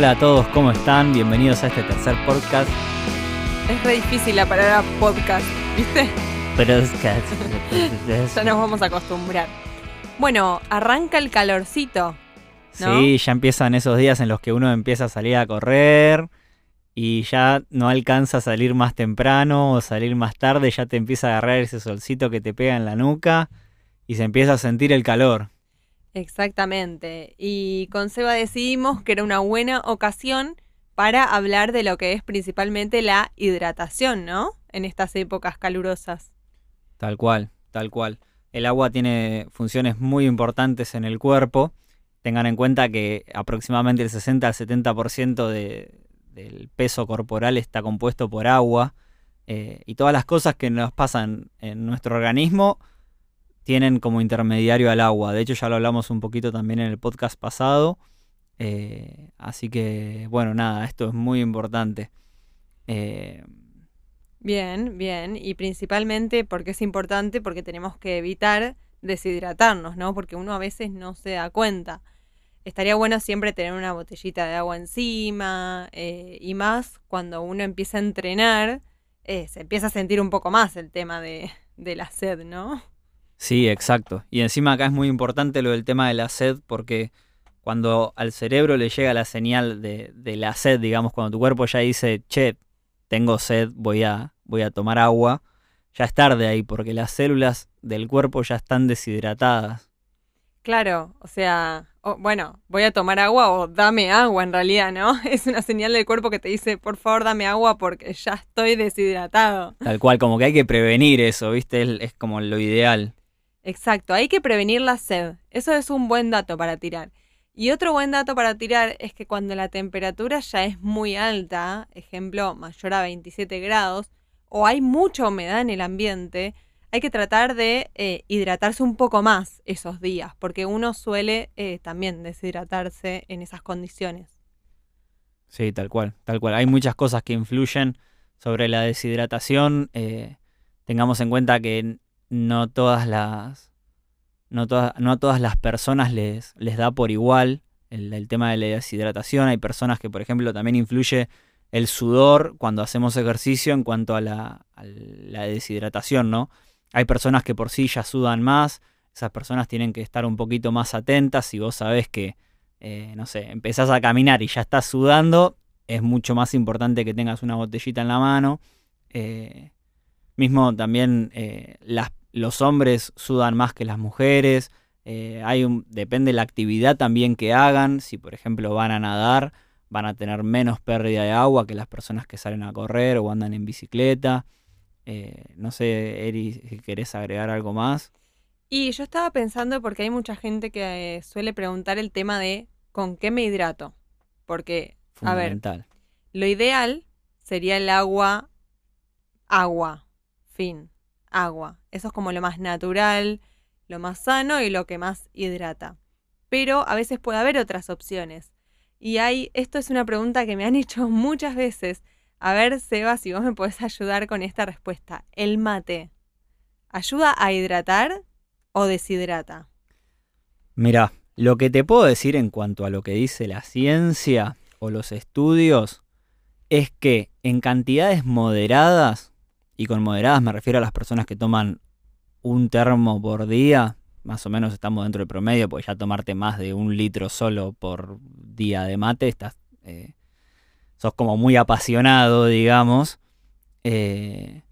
Hola a todos, ¿cómo están? Bienvenidos a este tercer podcast. Es re difícil la palabra podcast, ¿viste? Pero es que... Ya nos vamos a acostumbrar. Bueno, arranca el calorcito. ¿no? Sí, ya empiezan esos días en los que uno empieza a salir a correr y ya no alcanza a salir más temprano o salir más tarde, ya te empieza a agarrar ese solcito que te pega en la nuca y se empieza a sentir el calor. Exactamente. Y con Seba decidimos que era una buena ocasión para hablar de lo que es principalmente la hidratación, ¿no? En estas épocas calurosas. Tal cual, tal cual. El agua tiene funciones muy importantes en el cuerpo. Tengan en cuenta que aproximadamente el 60 al 70% de, del peso corporal está compuesto por agua. eh, y todas las cosas que nos pasan en nuestro organismo tienen como intermediario al agua. De hecho, ya lo hablamos un poquito también en el podcast pasado. Eh, así que, bueno, nada, esto es muy importante. Eh, Bien, bien. Y principalmente porque es importante, porque tenemos que evitar deshidratarnos, ¿no? Porque uno a veces no se da cuenta. Estaría bueno siempre tener una botellita de agua encima eh, y más cuando uno empieza a entrenar, eh, se empieza a sentir un poco más el tema de, de la sed, ¿no? Sí, exacto. Y encima acá es muy importante lo del tema de la sed porque cuando al cerebro le llega la señal de, de la sed, digamos, cuando tu cuerpo ya dice, che, tengo sed, voy a, voy a tomar agua, ya es tarde ahí porque las células del cuerpo ya están deshidratadas. Claro, o sea, bueno, voy a tomar agua o dame agua en realidad, ¿no? Es una señal del cuerpo que te dice, por favor, dame agua porque ya estoy deshidratado. Tal cual, como que hay que prevenir eso, ¿viste? Es, es como lo ideal. Exacto, hay que prevenir la sed. Eso es un buen dato para tirar. Y otro buen dato para tirar es que cuando la temperatura ya es muy alta, ejemplo, mayor a 27 grados, o hay mucha humedad en el ambiente, hay que tratar de eh, hidratarse un poco más esos días, porque uno suele eh, también deshidratarse en esas condiciones. Sí, tal cual, tal cual. Hay muchas cosas que influyen sobre la deshidratación. eh, tengamos en cuenta que no todas las. No, todas, no a todas las personas les, les da por igual el, tema de la deshidratación. Hay personas que, por ejemplo, también influye el sudor cuando hacemos ejercicio en cuanto a la, la deshidratación, ¿no? Hay personas que por sí ya sudan más. Esas personas tienen que estar un poquito más atentas. Si vos sabés que eh, no sé, empezás a caminar y ya estás sudando, es mucho más importante que tengas una botellita en la mano. Eh, mismo también eh, las- los hombres sudan más que las mujeres. Eh, hay un, depende de la actividad también que hagan. Si por ejemplo van a nadar, van a tener menos pérdida de agua que las personas que salen a correr o andan en bicicleta. Eh, no sé, Eri, si querés agregar algo más. Y yo estaba pensando porque hay mucha gente que eh, suele preguntar el tema de ¿con qué me hidrato? Porque, a ver. Lo ideal sería el agua, agua, fin, agua. Eso es como lo más natural, lo más sano y lo que más hidrata. Pero a veces puede haber otras opciones. Y hay, esto es una pregunta que me han hecho muchas veces. A ver, Seba, si vos me podés ayudar con esta respuesta. ¿El mate ayuda a hidratar o deshidrata? Mira, lo que te puedo decir en cuanto a lo que dice la ciencia o los estudios es que en cantidades moderadas, y con moderadas me refiero a las personas que toman un termo por día, más o menos estamos dentro del promedio, porque ya tomarte más de un litro solo por día de mate, estás, eh, sos como muy apasionado, digamos. Eh,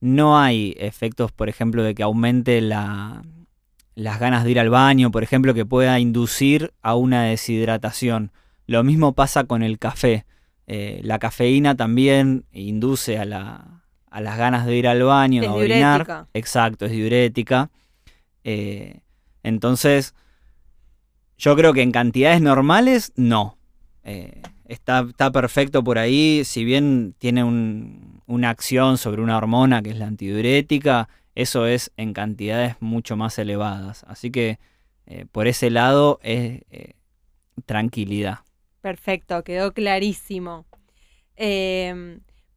no hay efectos, por ejemplo, de que aumente la, las ganas de ir al baño, por ejemplo, que pueda inducir a una deshidratación. Lo mismo pasa con el café. Eh, la cafeína también induce a, la, a las ganas de ir al baño, Es a orinar. diurética. Exacto, es diurética. Eh, entonces, yo creo que en cantidades normales, no. Eh, está, está perfecto por ahí, si bien tiene un- una acción sobre una hormona que es la antidiurética, eso es en cantidades mucho más elevadas. Así que eh, por ese lado es tranquilidad. Perfecto, quedó clarísimo.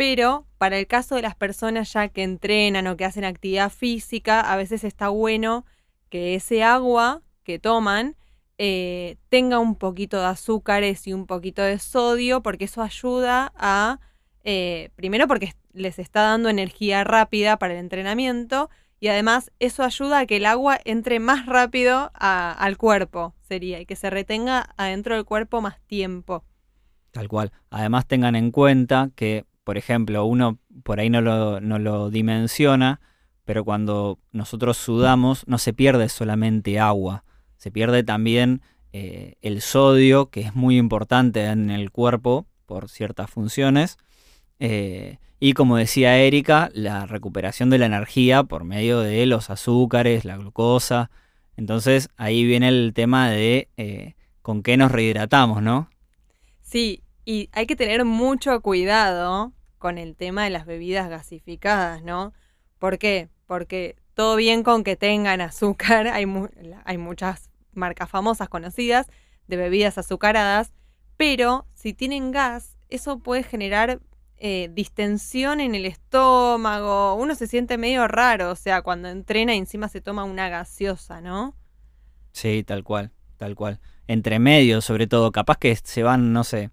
Pero para el caso de las personas ya que entrenan o que hacen actividad física, a veces está bueno que ese agua que toman eh, tenga un poquito de azúcares y un poquito de sodio, porque eso ayuda a, eh, primero porque les está dando energía rápida para el entrenamiento y además eso ayuda a que el agua entre más rápido al cuerpo, sería, y que se retenga adentro del cuerpo más tiempo. Tal cual. Además tengan en cuenta que, por ejemplo, uno por ahí no lo, no lo dimensiona, pero cuando nosotros sudamos no se pierde solamente agua, se pierde también eh, el sodio, que es muy importante en el cuerpo por ciertas funciones. Eh, y como decía Erika, la recuperación de la energía por medio de los azúcares, la glucosa. Entonces ahí viene el tema de eh, con qué nos rehidratamos, ¿no? Sí, y hay que tener mucho cuidado con el tema de las bebidas gasificadas, ¿no? ¿Por qué? Porque todo bien con que tengan azúcar, hay, hay muchas marcas famosas conocidas de bebidas azucaradas, pero si tienen gas, eso puede generar eh, distensión en el estómago, uno se siente medio raro, o sea, cuando entrena y encima se toma una gaseosa, ¿no? Sí, tal cual, tal cual. Entre medio, sobre todo, capaz que se van, no sé,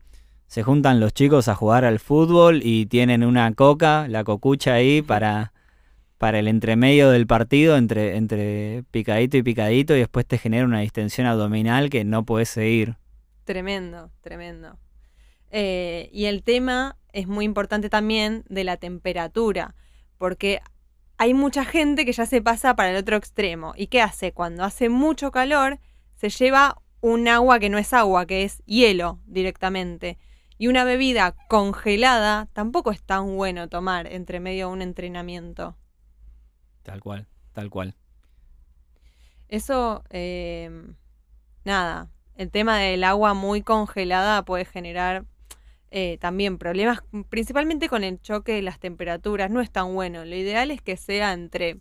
se juntan los chicos a jugar al fútbol y tienen una coca, la cocucha ahí para, para el entremedio del partido, entre, entre picadito y picadito, y después te genera una distensión abdominal que no puedes seguir. Tremendo, tremendo. Eh, y el tema es muy importante también de la temperatura, porque hay mucha gente que ya se pasa para el otro extremo. ¿Y qué hace? Cuando hace mucho calor, se lleva un agua que no es agua, que es hielo directamente. Y una bebida congelada tampoco es tan bueno tomar entre medio de un entrenamiento. Tal cual, tal cual. Eso, eh, nada, el tema del agua muy congelada puede generar eh, también problemas, principalmente con el choque de las temperaturas, no es tan bueno. Lo ideal es que sea entre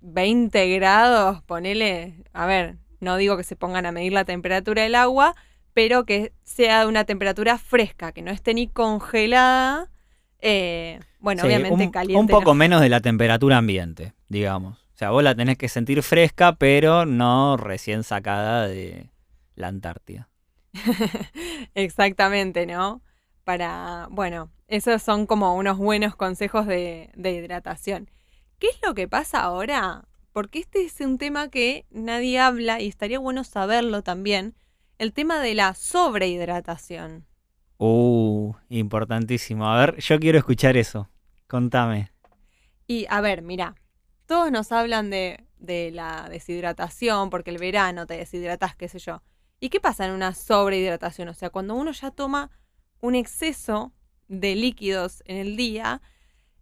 20 grados, ponele, a ver, no digo que se pongan a medir la temperatura del agua, pero que sea de una temperatura fresca, que no esté ni congelada. Eh, bueno, obviamente un, caliente. Un poco menos de la temperatura ambiente, digamos. O sea, vos la tenés que sentir fresca, pero no recién sacada de la Antártida. Exactamente, ¿no? Para, bueno, esos son como unos buenos consejos de, hidratación. ¿Qué es lo que pasa ahora? Porque este es un tema que nadie habla y estaría bueno saberlo también. El tema de la sobrehidratación. Uh, importantísimo. A ver, yo quiero escuchar eso. Contame. Y a ver, mira, todos nos hablan de, de la deshidratación porque el verano te deshidratas, qué sé yo. ¿Y qué pasa en una sobrehidratación? O sea, cuando uno ya toma un exceso de líquidos en el día,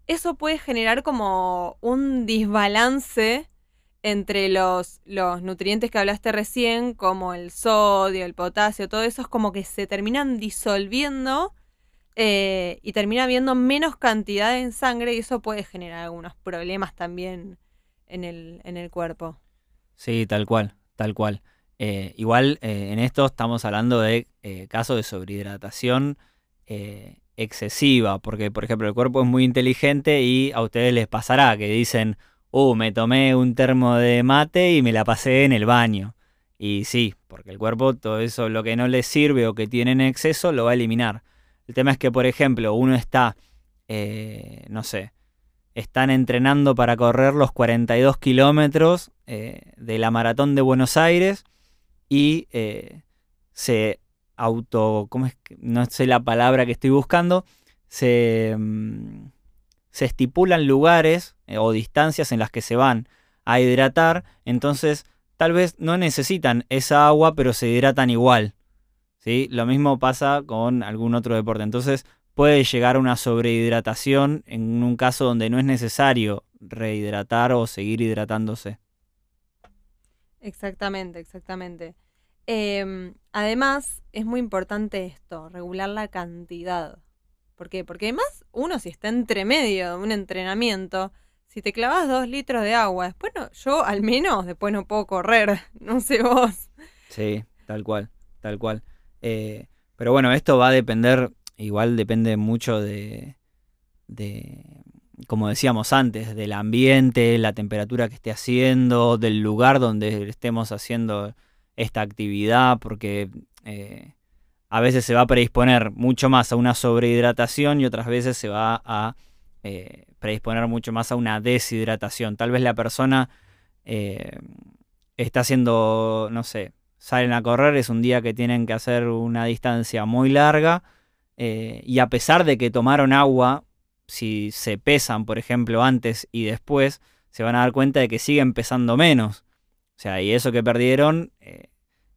eso puede generar como un desbalance entre los, los nutrientes que hablaste recién, como el sodio, el potasio, todo eso es como que se terminan disolviendo eh, y termina habiendo menos cantidad en sangre y eso puede generar algunos problemas también en el, en el cuerpo. Sí, tal cual, tal cual. Eh, igual eh, en esto estamos hablando de casos de sobrehidratación excesiva, porque por ejemplo el cuerpo es muy inteligente y a ustedes les pasará que dicen, uh, me tomé un termo de mate y me la pasé en el baño. Y sí, porque el cuerpo todo eso, lo que no le sirve o que tiene en exceso, lo va a eliminar. El tema es que, por ejemplo, uno está, no sé, están entrenando para correr los 42 kilómetros de la maratón de Buenos Aires y eh, se auto, ¿cómo es? No sé la palabra que estoy buscando, se, mm, se estipulan lugares eh, o distancias en las que se van a hidratar, entonces tal vez no necesitan esa agua, pero se hidratan igual. ¿sí? Lo mismo pasa con algún otro deporte. Entonces puede llegar a una sobrehidratación en un caso donde no es necesario rehidratar o seguir hidratándose. Exactamente, exactamente. Em, además, es muy importante esto, regular la cantidad. ¿Por qué? Porque además uno si está entre medio de un entrenamiento, si te clavas dos litros de agua, después no, yo al menos después no puedo correr, no sé vos. Sí, tal cual, tal cual. Eh, pero bueno, esto va a depender, igual depende mucho de, de como decíamos antes, del ambiente, la temperatura que esté haciendo, del lugar donde estemos haciendo esta actividad, porque eh, a veces se va a predisponer mucho más a una sobrehidratación y otras veces se va a eh, predisponer mucho más a una deshidratación. Tal vez la persona eh, está haciendo, no sé, salen a correr, es un día que tienen que hacer una distancia muy larga y a pesar de que tomaron agua, si se pesan, por ejemplo, antes y después, se van a dar cuenta de que siguen pesando menos. O sea, y eso que perdieron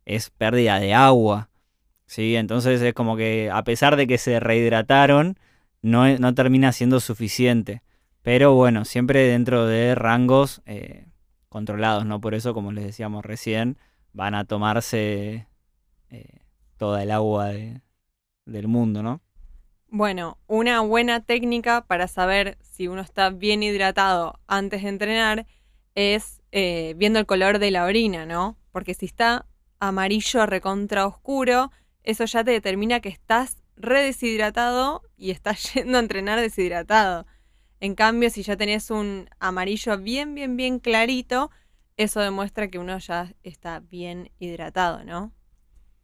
es pérdida de agua. ¿Sí? Entonces es como que a pesar de que se rehidrataron, no, no termina siendo suficiente. Pero bueno, siempre dentro de rangos eh, controlados, ¿no? Por eso, como les decíamos recién, van a tomarse eh, toda el agua del mundo, ¿no? Bueno, una buena técnica para saber si uno está bien hidratado antes de entrenar es eh, viendo el color de la orina, ¿no? Porque si está amarillo recontra oscuro, eso ya te determina que estás redeshidratado y estás yendo a entrenar deshidratado. En cambio, si ya tenés un amarillo bien, bien, bien clarito, eso demuestra que uno ya está bien hidratado, ¿no?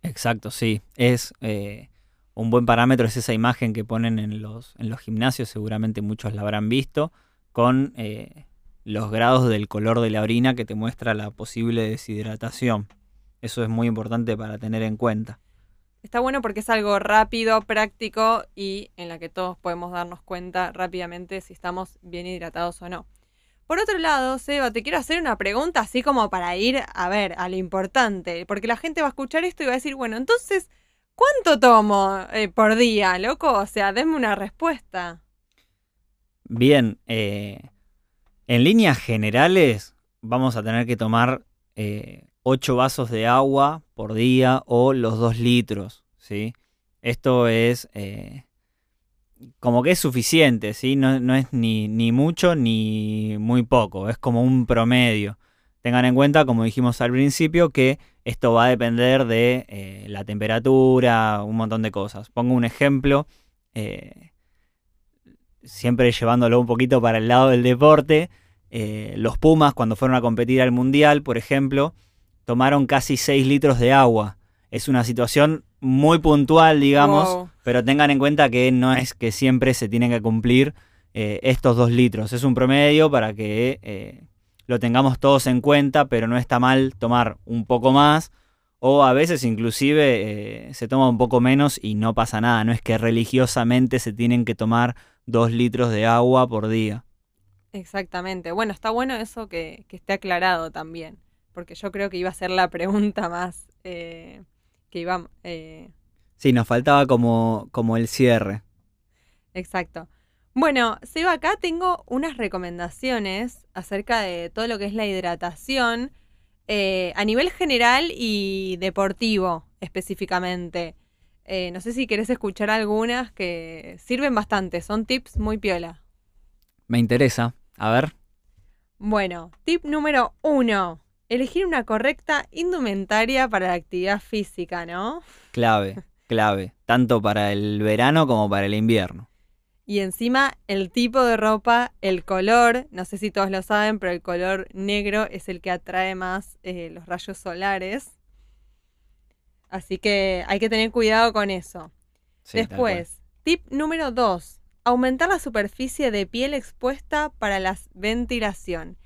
Exacto, sí. Es eh, un buen parámetro, es esa imagen que ponen en los, en los gimnasios, seguramente muchos la habrán visto, con eh, los grados del color de la orina que te muestra la posible deshidratación. Eso es muy importante para tener en cuenta. Está bueno porque es algo rápido, práctico y en la que todos podemos darnos cuenta rápidamente si estamos bien hidratados o no. Por otro lado, Seba, te quiero hacer una pregunta así como para ir a ver a lo importante, porque la gente va a escuchar esto y va a decir, bueno, entonces, ¿cuánto tomo eh, por día, loco? O sea, denme una respuesta. Bien, eh, en líneas generales vamos a tener que tomar eh, 8 vasos de agua por día o los 2 litros, ¿sí? Esto es eh, como que es suficiente, ¿sí? No, es ni, mucho ni muy poco, es como un promedio. Tengan en cuenta, como dijimos al principio, que esto va a depender de eh, la temperatura, un montón de cosas. Pongo un ejemplo, eh, siempre llevándolo un poquito para el lado del deporte. los Pumas, cuando fueron a competir al Mundial, por ejemplo, tomaron casi 6 litros de agua. Es una situación muy puntual, digamos, pero tengan en cuenta que no es que siempre se tienen que cumplir eh, estos 2 litros. Es un promedio para que eh, lo tengamos todos en cuenta, pero no está mal tomar un poco más o a veces inclusive eh, se toma un poco menos y no pasa nada. No es que religiosamente se tienen que tomar 2 litros de agua por día. Exactamente. Bueno, está bueno eso que, que esté aclarado también porque yo creo que iba a ser la pregunta más eh, que iba... Eh... Sí, nos faltaba como, como el cierre. Exacto. Bueno, Seba, acá tengo unas recomendaciones acerca de todo lo que es la hidratación eh, a nivel general y deportivo específicamente. Eh, no sé si querés escuchar algunas que sirven bastante, son tips muy piola. Me interesa, a ver. Bueno, tip número uno, elegir una correcta indumentaria para la actividad física, ¿no? Clave, clave, tanto para el verano como para el invierno. Y encima el tipo de ropa, el color, no sé si todos lo saben, pero el color negro es el que atrae más eh, los rayos solares. Así que hay que tener cuidado con eso. Después, tip número 2. Aumentar la superficie de piel expuesta para la ventilación.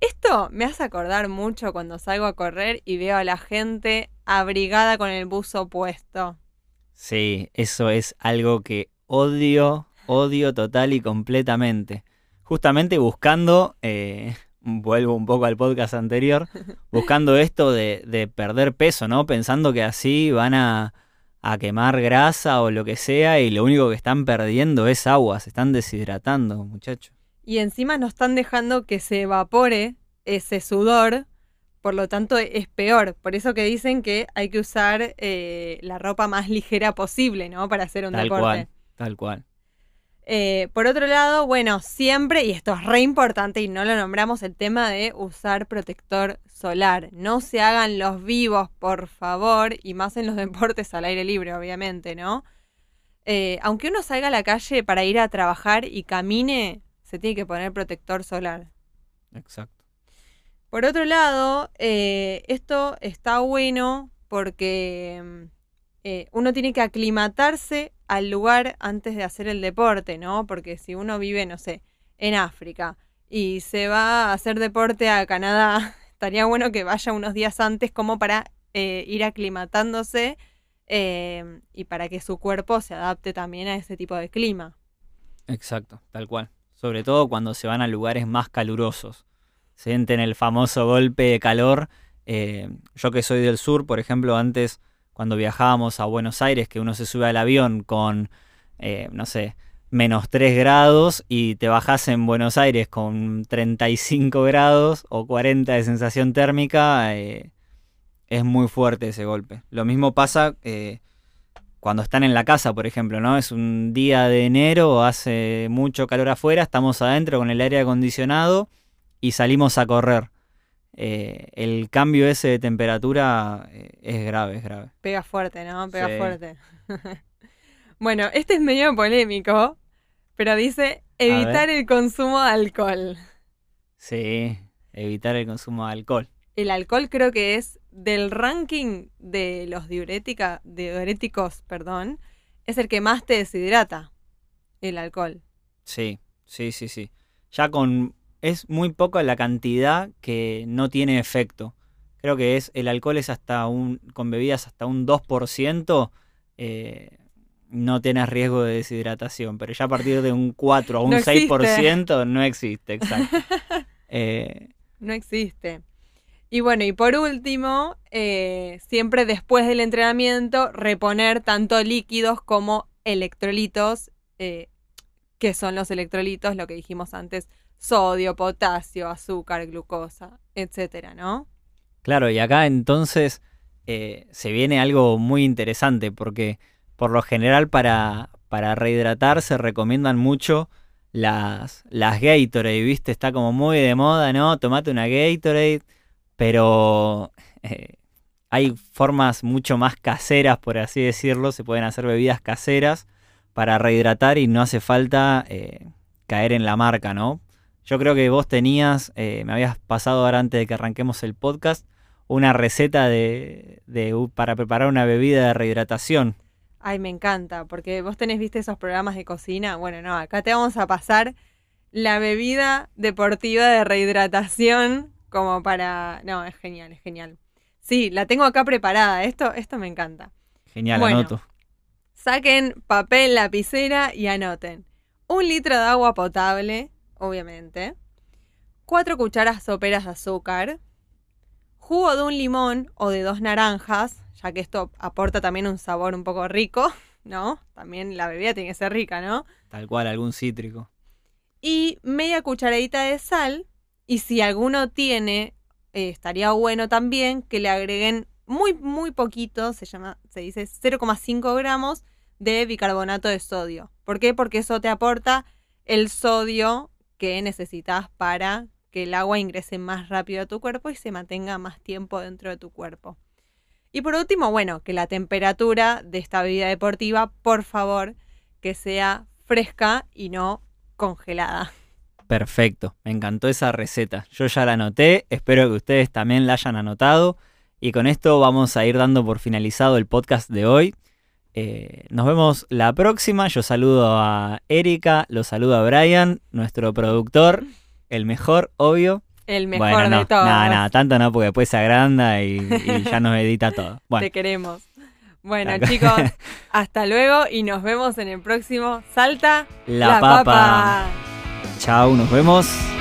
Esto me hace acordar mucho cuando salgo a correr y veo a la gente abrigada con el buzo puesto. Sí, eso es algo que odio, odio total y completamente. Justamente buscando, eh, vuelvo un poco al podcast anterior, buscando esto de, perder peso, ¿no? Pensando que así van a, a quemar grasa o lo que sea y lo único que están perdiendo es agua, se están deshidratando, muchachos y encima no están dejando que se evapore ese sudor, por lo tanto es peor. Por eso que dicen que hay que usar eh, la ropa más ligera posible, ¿no? Para hacer un tal deporte. Cual, tal cual. Eh, por otro lado, bueno, siempre, y esto es re importante y no lo nombramos, el tema de usar protector solar. No se hagan los vivos, por favor, y más en los deportes al aire libre, obviamente, ¿no? Eh, aunque uno salga a la calle para ir a trabajar y camine, se tiene que poner protector solar. Exacto. Por otro lado, eh, esto está bueno porque eh, uno tiene que aclimatarse al lugar antes de hacer el deporte, ¿no? Porque si uno vive, no sé, en África y se va a hacer deporte a Canadá, estaría bueno que vaya unos días antes como para eh, ir aclimatándose y para que su cuerpo se adapte también a ese tipo de clima. Exacto, tal cual. Sobre todo cuando se van a lugares más calurosos. Sienten el famoso golpe de calor. Eh, yo que soy del sur, por ejemplo, antes cuando viajábamos a Buenos Aires, que uno se sube al avión con, no sé, menos 3 grados y te bajas en Buenos Aires con 35 grados o 40 de sensación térmica, es muy fuerte ese golpe. Lo mismo pasa eh, cuando están en la casa, por ejemplo, ¿no? Es un día de enero, hace mucho calor afuera, estamos adentro con el aire acondicionado y salimos a correr. Eh, el cambio ese de temperatura eh, es grave, es grave. Pega fuerte, ¿no? Pega fuerte. bueno, este es medio polémico, pero dice evitar el consumo de alcohol. Sí, evitar el consumo de alcohol. El alcohol creo que es del ranking de los diurética, diuréticos, perdón, es el que más te deshidrata, el alcohol. Sí, sí, sí, sí. Ya con es muy poca la cantidad que no tiene efecto. Creo que es el alcohol es hasta un con bebidas hasta un 2%, eh, no tienes riesgo de deshidratación, pero ya a partir de un 4 o un 6% no existe, exacto. Eh, no existe. Y bueno, y por último, eh, siempre después del entrenamiento, reponer tanto líquidos como electrolitos, eh, que son los electrolitos, lo que dijimos antes, sodio, potasio, azúcar, glucosa, etcétera, ¿no? Claro, y acá entonces eh, se viene algo muy interesante, porque por lo general para, para rehidratar se recomiendan mucho las, las Gatorade, ¿viste? Está como muy de moda, ¿no? Tomate una Gatorade pero eh, hay formas mucho más caseras, por así decirlo, se pueden hacer bebidas caseras para rehidratar y no hace falta eh, caer en la marca, ¿no? Yo creo que vos tenías, eh, me habías pasado ahora antes de que arranquemos el podcast, una receta de, para preparar una bebida de rehidratación. Ay, me encanta, porque vos tenés, viste, esos programas de cocina. Bueno, no, acá te vamos a pasar la bebida deportiva de rehidratación como para... No, es genial, es genial. Sí, la tengo acá preparada. Esto, esto me encanta. Genial, anoto. Saquen papel, lapicera y anoten. Un litro de agua potable, obviamente. Cuatro cucharas soperas de azúcar. Jugo de un limón o de dos naranjas, ya que esto aporta también un sabor un poco rico, ¿no? También la bebida tiene que ser rica, ¿no? Tal cual, algún cítrico. Y media cucharadita de sal y si alguno tiene, eh, estaría bueno también que le agreguen muy, muy poquito, se llama, se dice 0,5 gramos de bicarbonato de sodio. ¿Por qué? Porque eso te aporta el sodio que necesitas para que el agua ingrese más rápido a tu cuerpo y se mantenga más tiempo dentro de tu cuerpo. Y por último, bueno, que la temperatura de esta bebida deportiva, por favor, que sea fresca y no congelada. Perfecto, me encantó esa receta. Yo ya la anoté, espero que ustedes también la hayan anotado. Y con esto vamos a ir dando por finalizado el podcast de hoy. Eh, nos vemos la próxima. Yo saludo a Erika, lo saludo a Brian, nuestro productor, el mejor, obvio. El mejor de todos. Nada, nada, tanto no, porque después se agranda y, ya nos edita todo. Te queremos. Bueno, chicos, hasta luego y nos vemos en el próximo Salta la, papa. Chao, nos vemos.